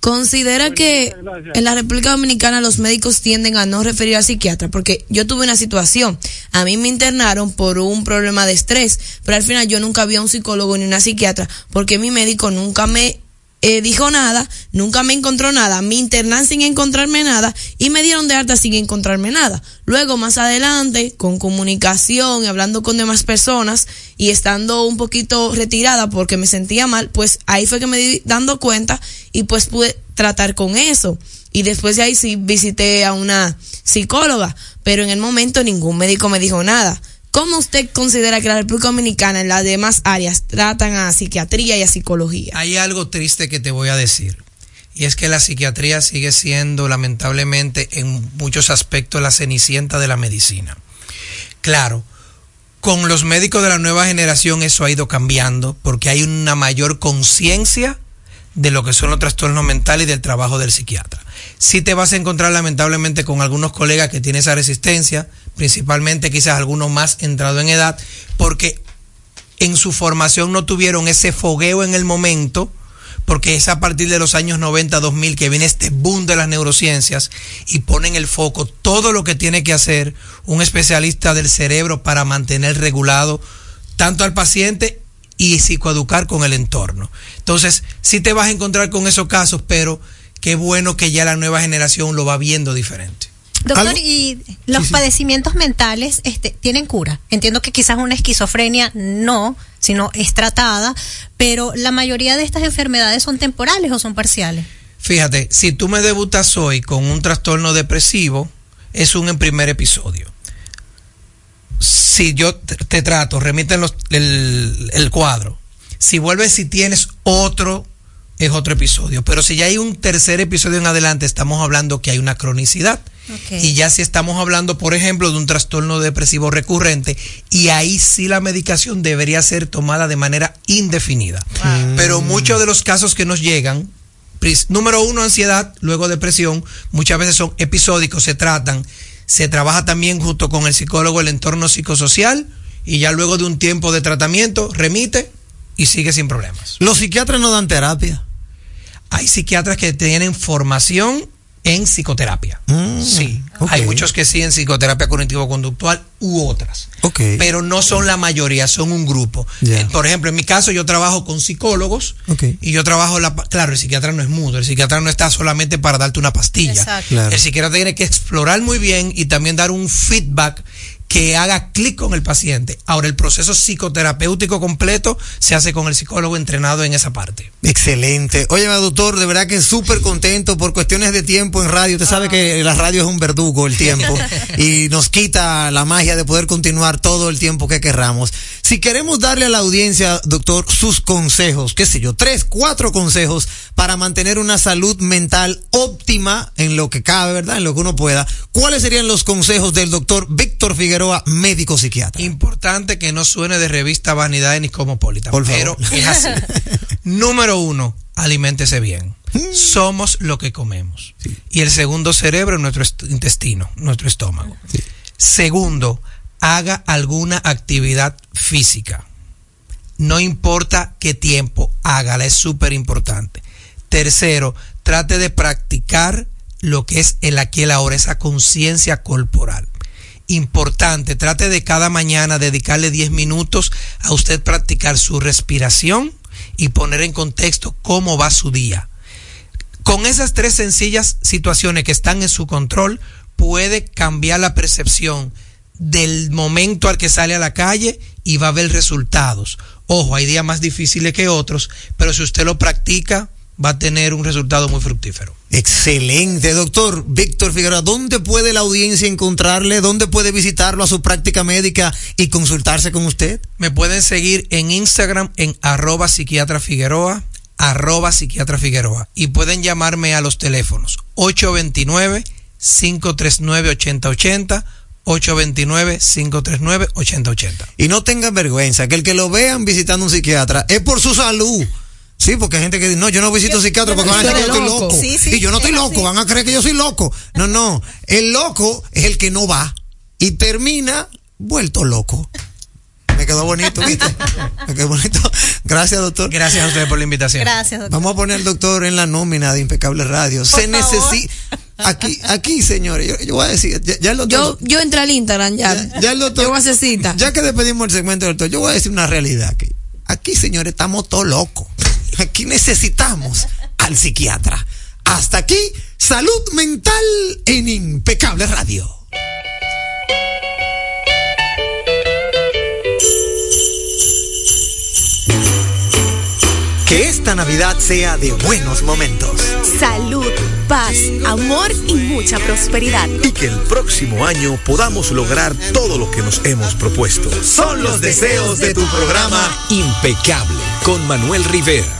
Considera que en la República Dominicana los médicos tienden a no referir al psiquiatra, porque yo tuve una situación, a mí me internaron por un problema de estrés, pero al final yo nunca vi a un psicólogo ni una psiquiatra, porque mi médico nunca me eh, dijo nada, nunca me encontró nada, me internan sin encontrarme nada y me dieron de alta sin encontrarme nada. Luego más adelante, con comunicación hablando con demás personas y estando un poquito retirada porque me sentía mal, pues ahí fue que me di dando cuenta y pues pude tratar con eso. Y después de ahí sí visité a una psicóloga, pero en el momento ningún médico me dijo nada. ¿Cómo usted considera que la República Dominicana en las demás áreas tratan a psiquiatría y a psicología? Hay algo triste que te voy a decir. Y es que la psiquiatría sigue siendo, lamentablemente, en muchos aspectos, la cenicienta de la medicina. Claro, con los médicos de la nueva generación eso ha ido cambiando porque hay una mayor conciencia de lo que son los trastornos mentales y del trabajo del psiquiatra. Sí te vas a encontrar lamentablemente con algunos colegas que tienen esa resistencia, principalmente quizás algunos más entrados en edad, porque en su formación no tuvieron ese fogueo en el momento, porque es a partir de los años 90, 2000 que viene este boom de las neurociencias y ponen el foco todo lo que tiene que hacer un especialista del cerebro para mantener regulado tanto al paciente y psicoeducar con el entorno. Entonces, sí te vas a encontrar con esos casos, pero qué bueno que ya la nueva generación lo va viendo diferente. Doctor, ¿y los padecimientos mentales este, tienen cura? Entiendo que quizás una esquizofrenia no, sino es tratada, pero la mayoría de estas enfermedades son temporales o son parciales. Fíjate, si tú me debutas hoy con un trastorno depresivo, es un en primer episodio. Si yo te, te trato, remiten los, el, el cuadro. Si vuelves, si tienes otro, es otro episodio. Pero si ya hay un tercer episodio en adelante, estamos hablando que hay una cronicidad. Y ya si estamos hablando, por ejemplo, de un trastorno depresivo recurrente, y ahí sí la medicación debería ser tomada de manera indefinida. Pero muchos de los casos que nos llegan, Número uno, ansiedad, luego depresión. Muchas veces son episódicos, se tratan. Se trabaja también junto con el psicólogo el entorno psicosocial y ya luego de un tiempo de tratamiento remite y sigue sin problemas. Los psiquiatras no dan terapia. Hay psiquiatras que tienen formación en psicoterapia. Mm, sí. Hay muchos que sí en psicoterapia cognitivo-conductual u otras. Ok. Pero no son la mayoría, son un grupo. Eh, Por ejemplo, en mi caso yo trabajo con psicólogos y yo trabajo la... Claro, el psiquiatra no es mudo, el psiquiatra no está solamente para darte una pastilla. Exacto. Claro. El psiquiatra tiene que explorar muy bien y también dar un feedback que haga clic con el paciente. Ahora, el proceso psicoterapéutico completo se hace con el psicólogo entrenado en esa parte. Excelente. Oye, doctor, de verdad que súper contento por cuestiones de tiempo en radio. Usted sabe que la radio es un verdugo el tiempo y nos quita la magia de poder continuar todo el tiempo que querramos. Si queremos darle a la audiencia, doctor, sus consejos, qué sé yo, tres, cuatro consejos para mantener una salud mental óptima en lo que cabe, ¿verdad? En lo que uno pueda. ¿Cuáles serían los consejos del doctor Víctor Figueroa, médico psiquiatra? Importante que no suene de revista Vanidad ni Cosmopolitan, Por pero es así. Número uno, aliméntese bien. Somos lo que comemos. Y el segundo cerebro es nuestro est- intestino, nuestro estómago. Segundo, haga alguna actividad física. No importa qué tiempo, hágala, es súper importante. Tercero, trate de practicar lo que es el aquí y el ahora, esa conciencia corporal. Importante, trate de cada mañana dedicarle 10 minutos a usted practicar su respiración y poner en contexto cómo va su día. Con esas tres sencillas situaciones que están en su control, puede cambiar la percepción del momento al que sale a la calle y va a ver resultados. Ojo, hay días más difíciles que otros, pero si usted lo practica, va a tener un resultado muy fructífero. Excelente, doctor Víctor Figueroa. ¿Dónde puede la audiencia encontrarle? ¿Dónde puede visitarlo a su práctica médica y consultarse con usted? Me pueden seguir en Instagram en arroba psiquiatra Figueroa, arroba psiquiatra Figueroa. Y pueden llamarme a los teléfonos 829-539-8080, 829-539-8080. Y no tengan vergüenza, que el que lo vean visitando un psiquiatra es por su salud. Sí, porque hay gente que dice, no, yo no visito psiquiatra porque van a decir que yo estoy loco. Sí, sí, y yo no estoy es loco, así. van a creer que yo soy loco. No, no, el loco es el que no va y termina vuelto loco. Me quedó bonito, ¿viste? Me quedó bonito. Gracias, doctor. Gracias a ustedes por la invitación. Gracias, doctor. Vamos a poner al doctor en la nómina de Impecable Radio. Se necesita. Aquí, aquí, señores, yo, yo voy a decir, ya, ya el doctor. Yo, yo entré al Instagram ya. Ya, ya el doctor. Yo voy a hacer cita. Ya que despedimos el segmento del doctor, yo voy a decir una realidad aquí. Aquí, señores, estamos todos locos. Aquí necesitamos al psiquiatra. Hasta aquí, salud mental en Impecable Radio. Que esta Navidad sea de buenos momentos. Salud, paz, amor y mucha prosperidad. Y que el próximo año podamos lograr todo lo que nos hemos propuesto. Son los deseos de tu programa Impecable con Manuel Rivera.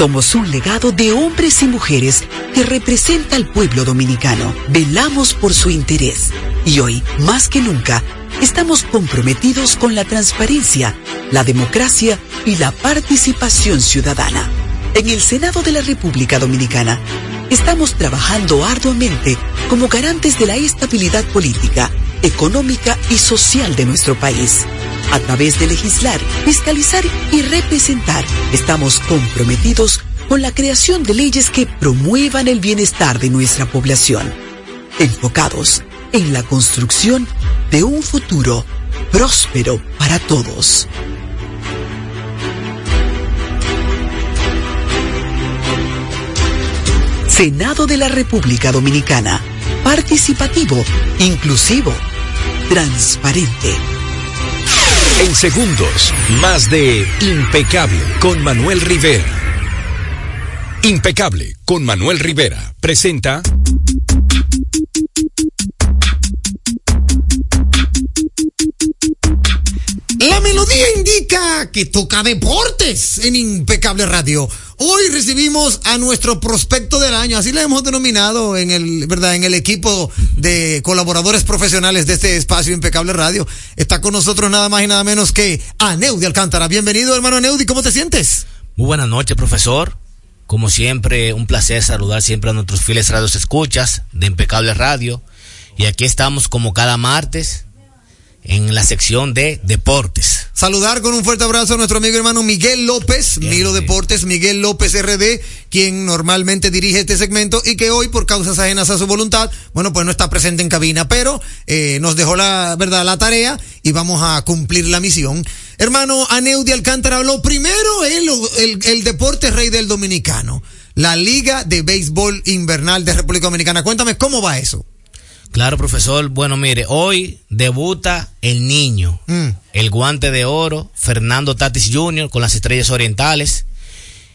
Somos un legado de hombres y mujeres que representa al pueblo dominicano. Velamos por su interés y hoy, más que nunca, estamos comprometidos con la transparencia, la democracia y la participación ciudadana. En el Senado de la República Dominicana, estamos trabajando arduamente como garantes de la estabilidad política, económica y social de nuestro país. A través de legislar, fiscalizar y representar, estamos comprometidos con la creación de leyes que promuevan el bienestar de nuestra población, enfocados en la construcción de un futuro próspero para todos. Senado de la República Dominicana. Participativo, inclusivo, transparente. En segundos, más de Impecable con Manuel Rivera. Impecable con Manuel Rivera presenta La melodía indica que toca deportes en Impecable Radio. Hoy recibimos a nuestro prospecto del año, así le hemos denominado en el, verdad, en el equipo de colaboradores profesionales de este espacio Impecable Radio. Está con nosotros nada más y nada menos que Aneudi Alcántara. Bienvenido, hermano Aneudi, ¿cómo te sientes? Muy buenas noches, profesor. Como siempre, un placer saludar siempre a nuestros fieles radios escuchas de Impecable Radio. Y aquí estamos como cada martes en la sección de deportes. Saludar con un fuerte abrazo a nuestro amigo hermano Miguel López, Milo Deportes, Miguel López RD, quien normalmente dirige este segmento y que hoy por causas ajenas a su voluntad, bueno, pues no está presente en cabina, pero eh, nos dejó la verdad la tarea y vamos a cumplir la misión. Hermano Aneudi Alcántara, lo primero es lo- el, el deporte rey del dominicano, la Liga de Béisbol Invernal de República Dominicana. Cuéntame cómo va eso. Claro, profesor. Bueno, mire, hoy debuta el niño, Mm. el guante de oro, Fernando Tatis Jr. con las estrellas orientales.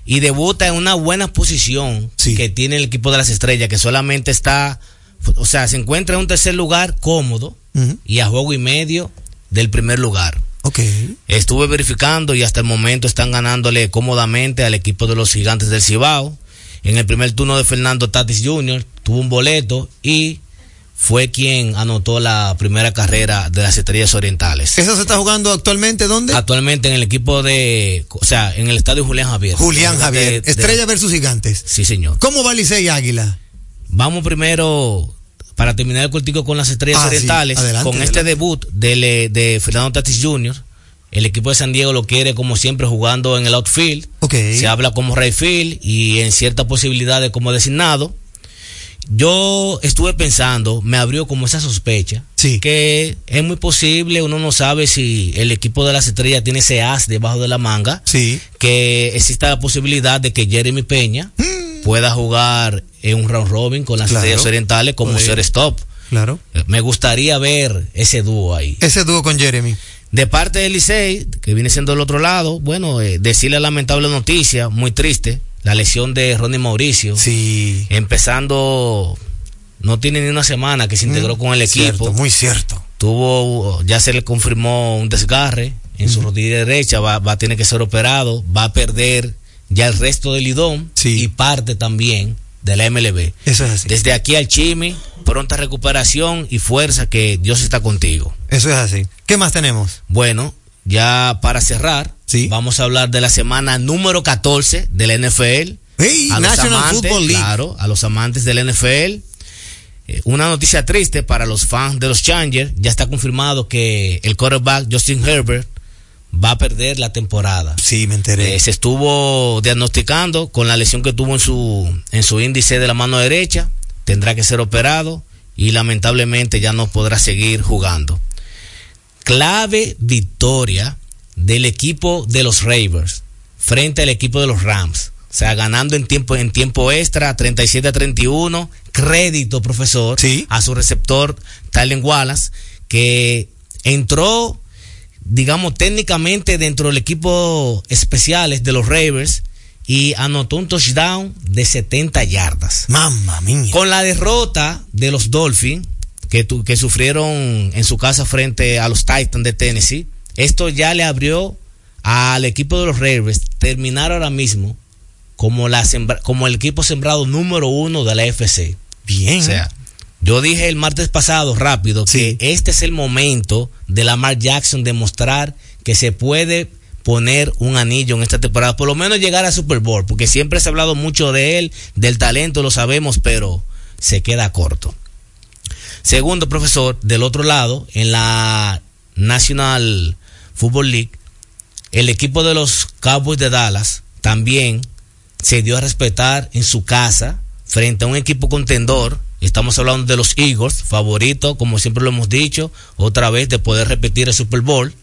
Y debuta en una buena posición que tiene el equipo de las estrellas, que solamente está, o sea, se encuentra en un tercer lugar cómodo y a juego y medio del primer lugar. Ok. Estuve verificando y hasta el momento están ganándole cómodamente al equipo de los gigantes del Cibao. En el primer turno de Fernando Tatis Jr. tuvo un boleto y fue quien anotó la primera carrera de las Estrellas Orientales. ¿Eso se está jugando actualmente dónde? Actualmente en el equipo de, o sea, en el estadio Julián Javier. Julián Javier, De- de- Estrella versus Gigantes. Sí, señor. ¿Cómo va Licey Águila? Vamos primero, para terminar el cortico con las Estrellas Ah, sí. Orientales, Adelante, con este debut de, de Fernando Tatis Jr., el equipo de San Diego lo quiere como siempre jugando en el outfield. Se habla como Rayfield y en cierta posibilidad de como designado. Yo estuve pensando, me abrió como esa sospecha, que es muy posible, uno no sabe si el equipo de las estrellas tiene ese as debajo de la manga, que exista la posibilidad de que Jeremy Peña pueda jugar en un round robin con las Mm. Claro. estrellas orientales como ser stop. Claro. Me gustaría ver ese dúo ahí. Ese dúo con Jeremy. De parte del Licey, que viene siendo el otro lado, bueno, eh, decirle la lamentable noticia, muy triste, la lesión de Ronnie Mauricio. Sí. Empezando, no tiene ni una semana que se integró Mm, con el equipo. cierto, muy cierto. Tuvo, ya se le confirmó un desgarre en su rodilla derecha, va, va a tener que ser operado, va a perder ya el resto del lidón y parte también de la MLB. Eso es así. Desde aquí al Chimi, pronta recuperación y fuerza que Dios está contigo. Eso es así. ¿Qué más tenemos? Bueno, ya para cerrar, vamos a hablar de la semana número 14 de la NFL. Hey, a los amantes, Football League. claro, a los amantes del NFL. Eh, una noticia triste para los fans de los Chargers. Ya está confirmado que el quarterback Justin Herbert va a perder la temporada. Sí, me enteré. Eh, se estuvo diagnosticando con la lesión que tuvo en su, en su índice de la mano derecha. Tendrá que ser operado y lamentablemente ya no podrá seguir jugando. Clave victoria del equipo de los Ravens frente al equipo de los Rams. O sea, ganando en tiempo, en tiempo extra, 37 a 31. Crédito, profesor, a su receptor, Tylen Wallace, que entró, digamos, técnicamente dentro del equipo especiales de los Ravens y anotó un touchdown de 70 yardas. Mamma mía. Con la derrota de los Dolphins, que, tu- que sufrieron en su casa frente a los Titans de Tennessee, esto ya le abrió al equipo de los Ravens terminar ahora mismo como, la sembra- como el equipo sembrado número uno de la FC. Bien. O sea, yo dije el martes pasado rápido que este es el momento de Lamar Jackson demostrar que se puede poner un anillo en esta temporada, por lo menos llegar a Super Bowl, porque siempre se ha hablado mucho de él, del talento, lo sabemos, pero se queda corto. Segundo, profesor, del otro lado, en la National Football League, el equipo de los Cowboys de Dallas también se dio a respetar en su casa frente a un equipo contendor. Estamos hablando de los Eagles, favorito, como siempre lo hemos dicho, otra vez de poder repetir el Super Bowl.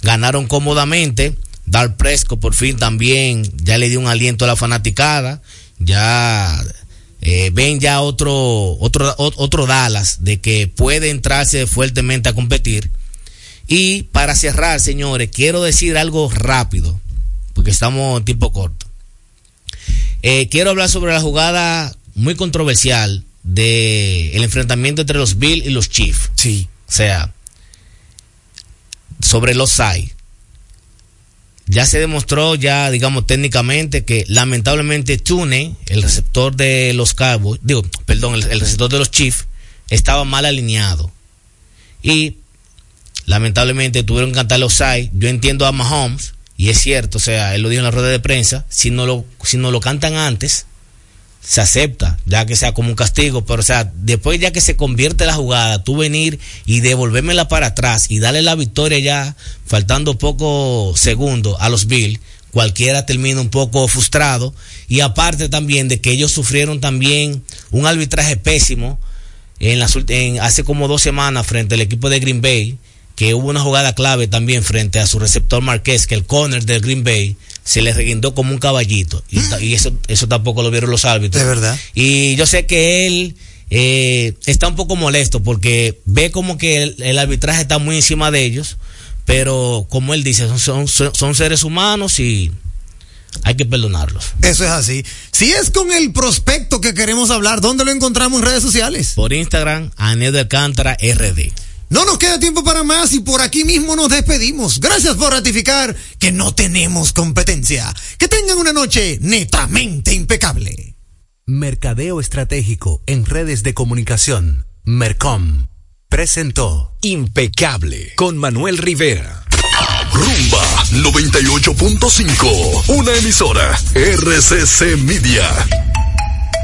Ganaron cómodamente. Dar Presco por fin también ya le dio un aliento a la fanaticada. Ya eh, ven ya otro, otro, otro Dallas de que puede entrarse fuertemente a competir. Y para cerrar, señores, quiero decir algo rápido, porque estamos en tiempo corto. Eh, quiero hablar sobre la jugada muy controversial de el enfrentamiento entre los Bills y los Chiefs. Sí. O sea, sobre los SAI. Ya se demostró, ya digamos técnicamente, que lamentablemente Tune, el receptor de los Cowboys, digo, perdón, el, receptor de los Chiefs, estaba mal alineado. Y lamentablemente tuvieron que cantar los SAI. Yo entiendo a Mahomes, y es cierto, o sea, él lo dijo en la rueda de prensa, si no lo, si no lo cantan antes, se acepta, ya que sea como un castigo, pero o sea, después ya que se convierte la jugada, tú venir y devolvérmela para atrás y darle la victoria ya, faltando pocos segundos a los Bills, cualquiera termina un poco frustrado. Y aparte también de que ellos sufrieron también un arbitraje pésimo en las, en, hace como dos semanas frente al equipo de Green Bay, que hubo una jugada clave también frente a su receptor Marqués, que el corner del Green Bay se le reguindó como un caballito. Y, eso, eso tampoco lo vieron los árbitros. De verdad. Y yo sé que él eh, está un poco molesto porque ve como que el, el arbitraje está muy encima de ellos, pero como él dice, son, son, son seres humanos y hay que perdonarlos. Eso es así. Si es con el prospecto que queremos hablar, ¿dónde lo encontramos en redes sociales? Por Instagram, Anel de Alcántara RD. No nos queda tiempo para más y por aquí mismo nos despedimos. Gracias por ratificar que no tenemos competencia. Que tengan una noche netamente impecable. Mercadeo estratégico en redes de comunicación. Mercom presentó Impecable con Manuel Rivera. Rumba 98.5, una emisora RCC Media.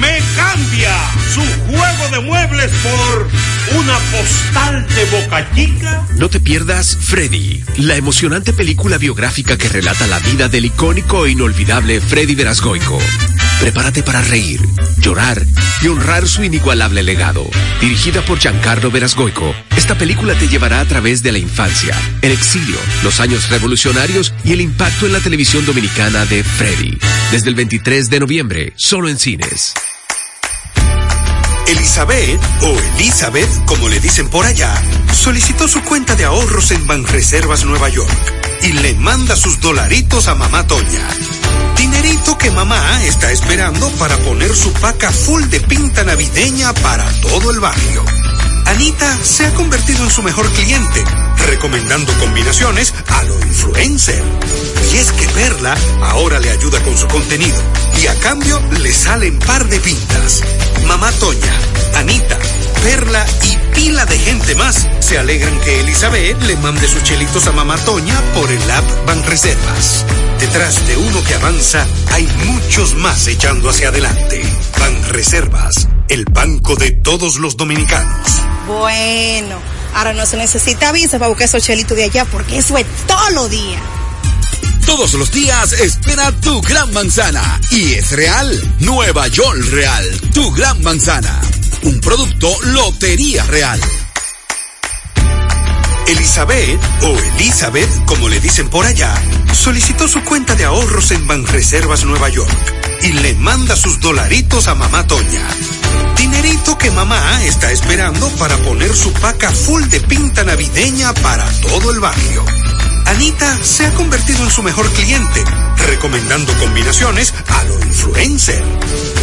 Me cambia su juego de muebles por una postal de Boca Chica. No te pierdas Freddy, la emocionante película biográfica que relata la vida del icónico e inolvidable Freddy Verasgoico. Prepárate para reír, llorar y honrar su inigualable legado. Dirigida por Giancarlo Verasgoico, esta película te llevará a través de la infancia, el exilio, los años revolucionarios y el impacto en la televisión dominicana de Freddy. Desde el 23 de noviembre, solo en cines. Elizabeth, o Elizabeth, como le dicen por allá, solicitó su cuenta de ahorros en Banreservas Nueva York y le manda sus dolaritos a mamá Toña. Dinerito que mamá está esperando para poner su paca full de pinta navideña para todo el barrio. Anita se ha convertido en su mejor cliente, recomendando combinaciones a lo influencer. Y es que Perla ahora le ayuda con su contenido y a cambio le salen par de pintas. Mamá Toña, Anita, Perla y pila de gente más se alegran que Elizabeth le mande sus chelitos a Mamá Toña por el app Banreservas. Detrás de uno que avanza hay muchos más echando hacia adelante. Banreservas, el banco de todos los dominicanos. Bueno, ahora no se necesita visa para buscar esos chelitos de allá porque eso es todo lo día. Todos los días espera tu gran manzana. Y es real. Nueva York Real. Tu gran manzana. Un producto Lotería Real. Elizabeth, o Elizabeth, como le dicen por allá, solicitó su cuenta de ahorros en Banreservas Nueva York y le manda sus dolaritos a mamá Toña. Dinerito que mamá está esperando para poner su paca full de pinta navideña para todo el barrio. Anita se ha convertido en su mejor cliente, recomendando combinaciones a lo influencer.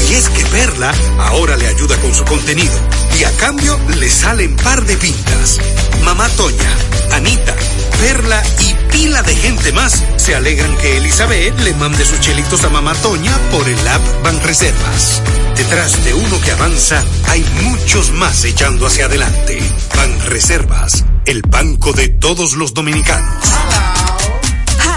Y es que Perla ahora le ayuda con su contenido y a cambio le salen par de pintas. Mamá Toña, Anita, Perla y pila de gente más se alegran que Elizabeth le mande sus chelitos a Mamá Toña por el app Banreservas. Detrás de uno que avanza hay muchos más echando hacia adelante. Banreservas, el banco de todos los dominicanos.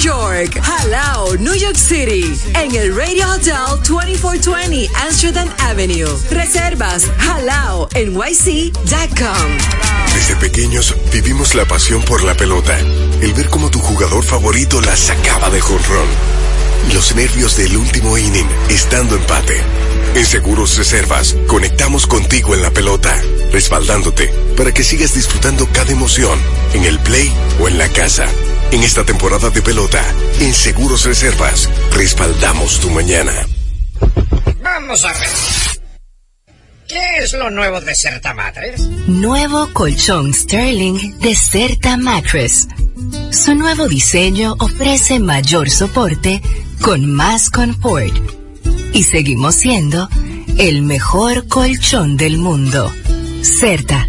York, Halao, New York City, en el Radio Hotel 2420 Amsterdam Avenue. Reservas halaonyc.com. Desde pequeños vivimos la pasión por la pelota, el ver cómo tu jugador favorito la sacaba de jonrón. Los nervios del último inning, estando empate. En Seguros Reservas, conectamos contigo en la pelota, respaldándote para que sigas disfrutando cada emoción, en el play o en la casa. En esta temporada de pelota, en Seguros Reservas, respaldamos tu mañana. Vamos a ver. ¿Qué es lo nuevo de Certa Matres? Nuevo colchón Sterling de Certa Mattress. Su nuevo diseño ofrece mayor soporte con más confort. Y seguimos siendo el mejor colchón del mundo. Certa.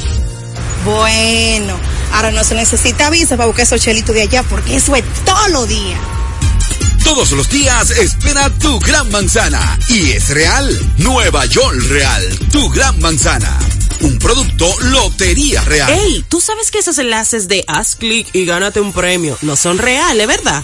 Bueno, ahora no se necesita visa para buscar esos chelitos de allá porque eso es todo lo día. Todos los días espera tu gran manzana. Y es real. Nueva York Real. Tu gran manzana. Un producto Lotería Real. Ey, ¿tú sabes que esos enlaces de haz clic y gánate un premio no son reales, verdad?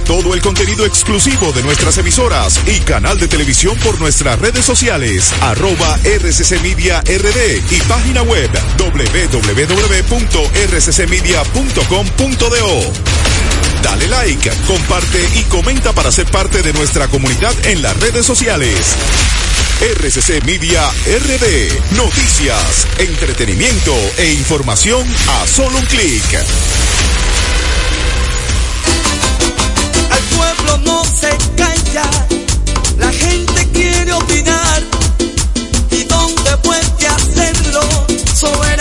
todo el contenido exclusivo de nuestras emisoras y canal de televisión por nuestras redes sociales, arroba RCC Media RD y página web www.rccmedia.com.do. Dale like, comparte y comenta para ser parte de nuestra comunidad en las redes sociales. RCC Media RD. Noticias, entretenimiento e información a solo un clic. Al pueblo no se calla, la gente quiere opinar. ¿Y dónde puede hacerlo? Soberanía